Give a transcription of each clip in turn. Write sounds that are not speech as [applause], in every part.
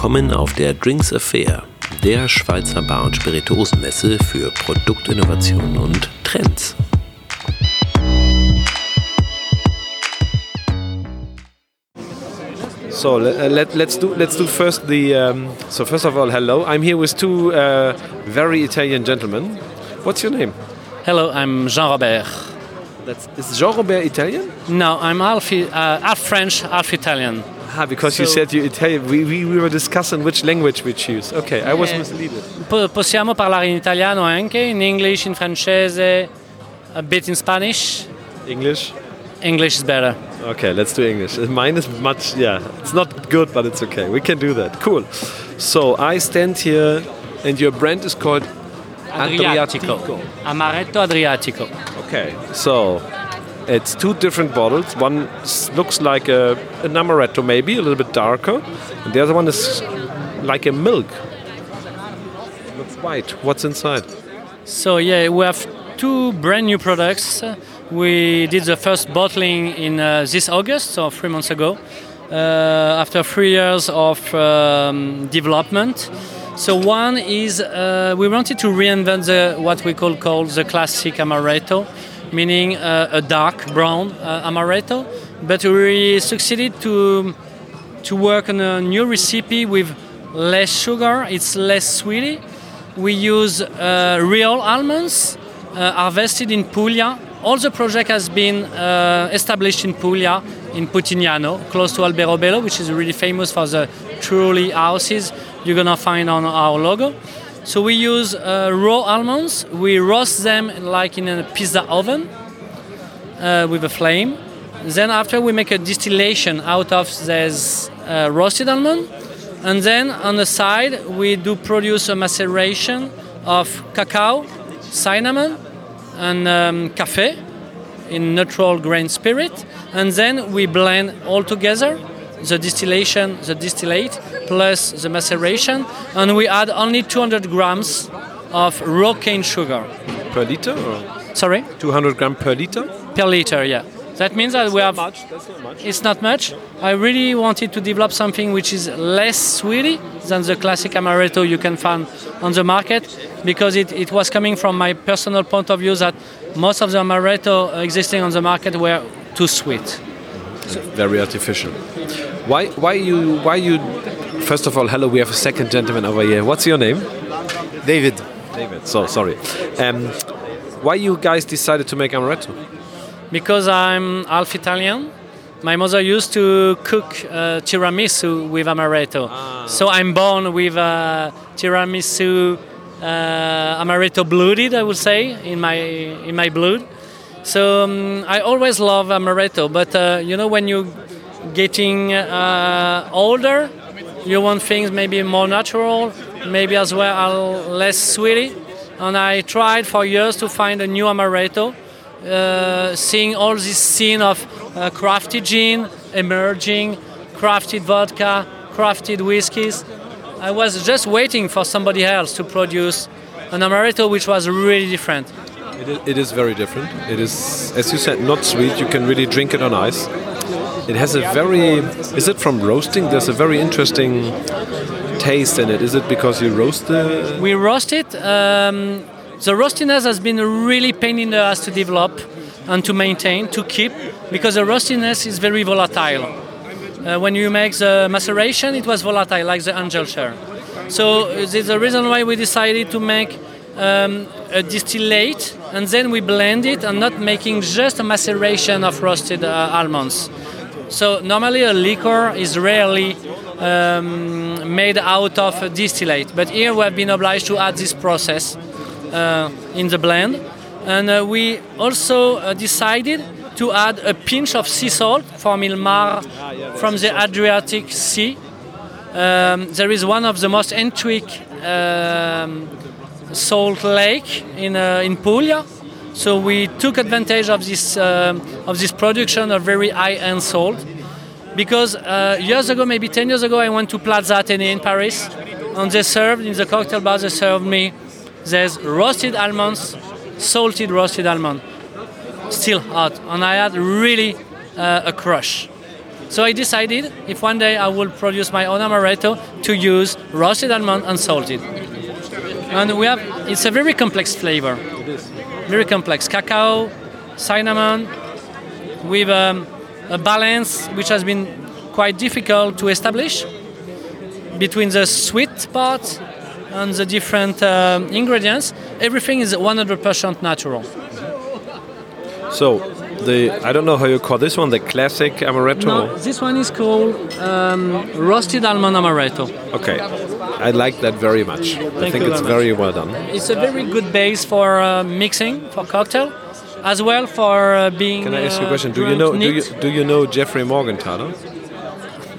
Willkommen auf der Drinks Affair, der Schweizer Bar- und Spirituosenmesse für Produktinnovationen und Trends. So uh, let, let's do let's do first the. Um, so first of all, hello. I'm here with two uh, very Italian gentlemen. What's your name? Hello, I'm Jean Robert. That's is Jean Robert Italian? No, I'm half, uh, half French, half Italian. Ah, because you said you Italian. We, we, we were discussing which language we choose. Okay, I was Yeah. misleaded. Po- possiamo parlare in italiano anche, in English, in francese, a bit in Spanish. English. English is better. Okay, let's do English. Mine is much. Yeah, it's not good, but it's okay. We can do that. Cool. So I stand here, and your brand is called Adriatico. Amaretto Adriatico. Okay, so it's two different bottles. One looks like a, an amaretto, maybe a little bit darker, and the other one is like a milk. It looks white. What's inside? So yeah, we have two brand new products. We did the first bottling in uh, this August, so three months ago, uh, after three years of um, development. So one is uh, we wanted to reinvent the what we call called the classic amaretto, meaning uh, a dark brown uh, amaretto, but we succeeded to to work on a new recipe with less sugar. It's less sweety. We use uh, real almonds harvested in Puglia. All the project has been established in Puglia, in Putignano, close to Alberobello, which is really famous for the trulli houses you're gonna find on our logo. So we use uh, raw almonds. We roast them like in a pizza oven uh, with a flame. Then after we make a distillation out of this uh, roasted almond, and then on the side we do produce a maceration of cacao, cinnamon, and um, cafe in neutral grain spirit, and then we blend all together the distillation, the distillate plus the maceration, and we add only 200 grams of raw cane sugar. Per liter or Sorry, 200 gram per liter? per liter, yeah. That means that we have much. That's not much. it's not much. I really wanted to develop something which is less sweety than the classic amaretto you can find on the market because it, it was coming from my personal point of view that most of the amaretto existing on the market were too sweet. Very artificial. Why? Why you? Why you? First of all, hello. We have a second gentleman over here. What's your name? David. David. So sorry. Um, why you guys decided to make amaretto? Because I'm half Italian, my mother used to cook uh, tiramisu with amaretto. So I'm born with uh, tiramisu uh, amaretto blooded, I would say, in my in my blood. So um, I always love amaretto, but uh, you know when you're getting uh, older, you want things maybe more natural, maybe as well less sweety. And I tried for years to find a new amaretto, uh, seeing all this scene of uh, crafted gin emerging, crafted vodka, crafted whiskies. I was just waiting for somebody else to produce an amaretto which was really different. It is, it is very different. It is, as you said, not sweet. You can really drink it on ice. It has a very. Is it from roasting? There's a very interesting taste in it. Is it because you roast the? We roast it. Um, the roastiness has been really pain in the ass to develop and to maintain, to keep, because the roastiness is very volatile. Uh, when you make the maceration, it was volatile, like the angel share. So this is the reason why we decided to make um, a distillate and then we blend it and not making just a maceration of roasted uh, almonds. So normally a liquor is rarely um, made out of a distillate, but here we have been obliged to add this process uh, in the blend, and uh, we also uh, decided to add a pinch of sea salt from Ilmar, from the Adriatic Sea. Um, there is one of the most entwic um, salt lake in uh, in Puglia. So we took advantage of this um, of this production of very high-end salt because uh, years ago, maybe 10 years ago, I went to Plaza Athénée in Paris, and they served in the cocktail bar. They served me there's roasted almonds, salted roasted almond, still hot, and I had really uh, a crush. So I decided if one day I will produce my own amaretto to use roasted almond and salted. And we have it's a very complex flavor. It is. Very complex. Cacao, cinnamon, with um, a balance which has been quite difficult to establish between the sweet part and the different um, ingredients. Everything is 100% natural. So the I don't know how you call this one, the classic amaretto. No, this one is called um, roasted almond amaretto. Okay, I like that very much. I think it's very very well done. It's a very good base for uh, mixing for cocktail, as well for uh, being. Can I ask you a uh, question? Do you know do you, do you know Jeffrey Morgenthaler?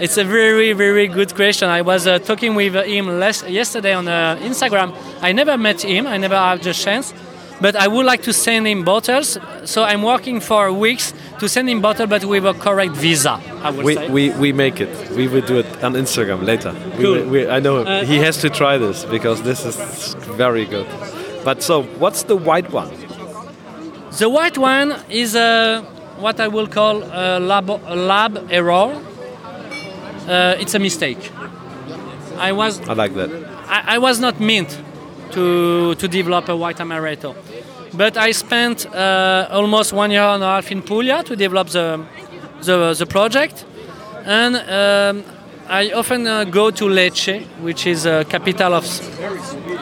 It's a very, very good question. I was uh, talking with him last, yesterday on uh, Instagram. I never met him. I never had the chance, but I would like to send him bottles. So I'm working for weeks to send him bottle, but with a correct visa. I would We, say. we, we make it. We will do it on Instagram later. Cool. will- we, I know Uh, he has to try this because this is very good. But so, what's the white one? The white one is uh, what I will call a lab, a lab error. Uh, it's a mistake. I was I like that. I, I was not meant to to develop a white amaretto, but I spent uh, almost one year and a half in Puglia to develop the the, the project, and um, I often uh, go to Lecce, which is a capital of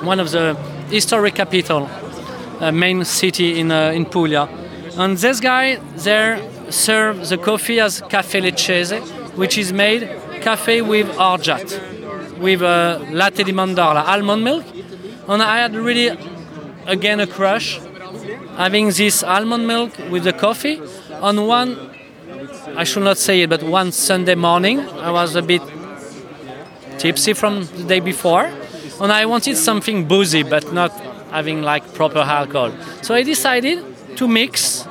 one of the historic capital, uh, main city in uh, in Puglia, and this guy there serves the coffee as caffè leccese, which is made cafe with orgeat with uh, latte di mandorla, almond milk, and I had really again a crush having this almond milk with the coffee. On one, I should not say it, but one Sunday morning, I was a bit tipsy from the day before, and I wanted something boozy, but not having like proper alcohol. So I decided to mix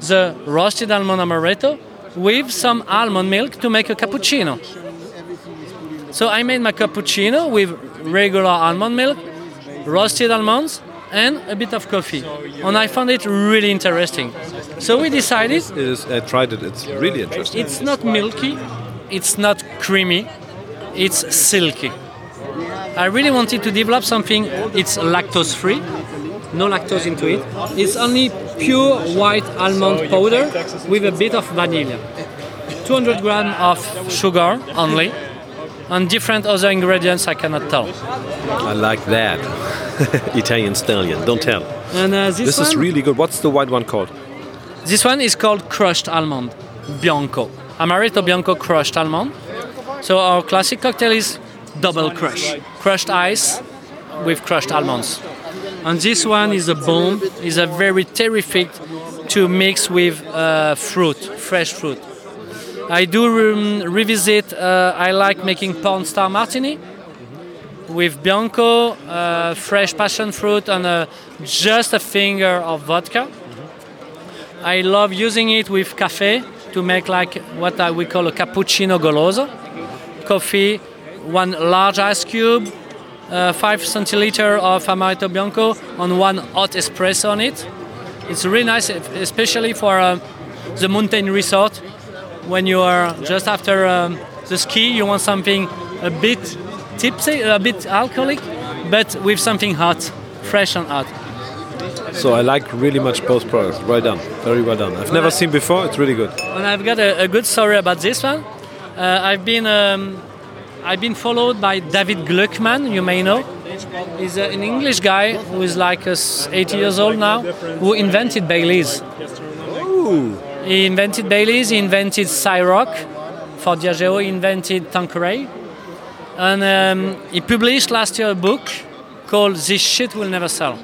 the roasted almond amaretto with some almond milk to make a cappuccino. So I made my cappuccino with regular almond milk, roasted almonds, and a bit of coffee. And I found it really interesting. So we decided It is, I tried it. It's really interesting. it's not milky, it's not creamy, it's silky. I really wanted to develop something, it's lactose free, no lactose into it. It's only pure white almond powder with a bit of vanilla. 200 grams of sugar only, and different other ingredients I cannot tell. I like that. [laughs] Italian stallion. Don't tell. And uh, this, This one, is really good. What's the white one called? this one is called crushed almond, bianco, amaretto bianco crushed almond. So our classic cocktail is double crush, crushed ice with crushed almonds. And this one is a bomb, is a very terrific to mix with uh, fruit, fresh fruit. I do re- revisit. Uh, I like making porn star martini with bianco, uh, fresh passion fruit, and uh, just a finger of vodka. I love using it with cafe to make like what I, we call a cappuccino goloso. Coffee, one large ice cube, uh, five centiliter of amaretto bianco, and one hot espresso on it. It's really nice, especially for uh, the mountain resort. When you are just after um, the ski, you want something a bit tipsy, a bit alcoholic, but with something hot, fresh and hot. So I like really much both products. Well done. Very well done. I've never seen before. It's really good. And I've got a, a good story about this one. Uh, I've been um, I've been followed by David Gluckman. You may know. He's uh, an English guy who is like uh, 80 years old now, who invented Bailey's. He invented Bailey's. He invented Ciroc for Diageo. He invented Tanqueray, and um, he published last year a book called "This Shit Will Never Sell."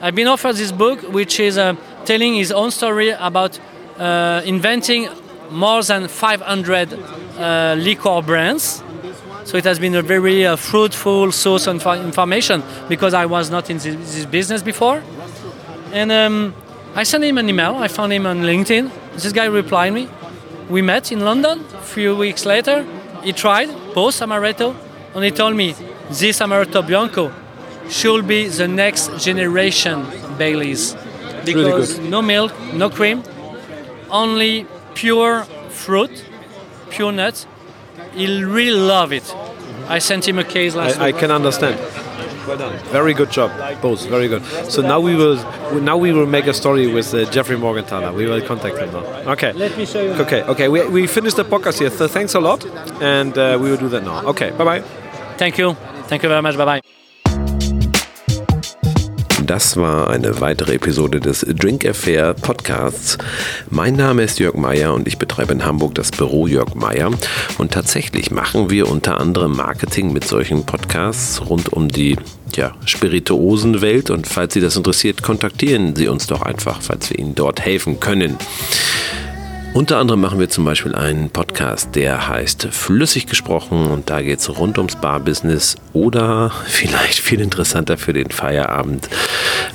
I've been offered this book, which is uh, telling his own story about uh, inventing more than 500 uh, liquor brands. So it has been a very uh, fruitful source of information because I was not in this, this business before. And um, I sent him an email. I found him on LinkedIn. This guy replied me. We met in London. A few weeks later, he tried both amaretto, and he told me this amaretto bianco should be the next generation Bailey's really because no milk, no cream, only pure fruit, pure nuts. He'll really love it. I sent him a case last I, I can understand. Well done. Very good job, both. Very good. So now we will now we will make a story with uh, Jeffrey Morgenthaler. We will contact him now. Okay. Let me show you. Okay. Okay. We, we finished the podcast here. So thanks a lot, and uh, we will do that now. Okay. Bye bye. Thank you. Thank you very much. Bye bye. Das war eine weitere Episode des Drink Affair Podcasts. Mein Name ist Jörg Meyer und ich betreibe in Hamburg das Büro Jörg Meyer. Und tatsächlich machen wir unter anderem Marketing mit solchen Podcasts rund um die ja, Spirituosenwelt. Und falls Sie das interessiert, kontaktieren Sie uns doch einfach, falls wir Ihnen dort helfen können. Unter anderem machen wir zum Beispiel einen Podcast, der heißt Flüssig gesprochen und da geht es rund ums Barbusiness oder [laughs] vielleicht viel interessanter für den Feierabend,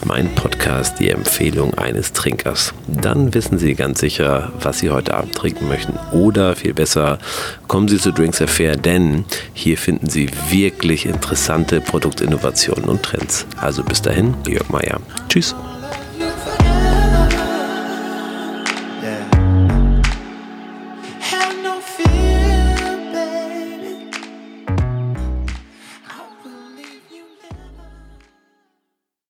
mein Podcast, die Empfehlung eines Trinkers. Dann wissen Sie ganz sicher, was Sie heute Abend trinken möchten oder viel besser, kommen Sie zu Drinks Affair, denn hier finden Sie wirklich interessante Produktinnovationen und Trends. Also bis dahin, Jörg Meier. Tschüss.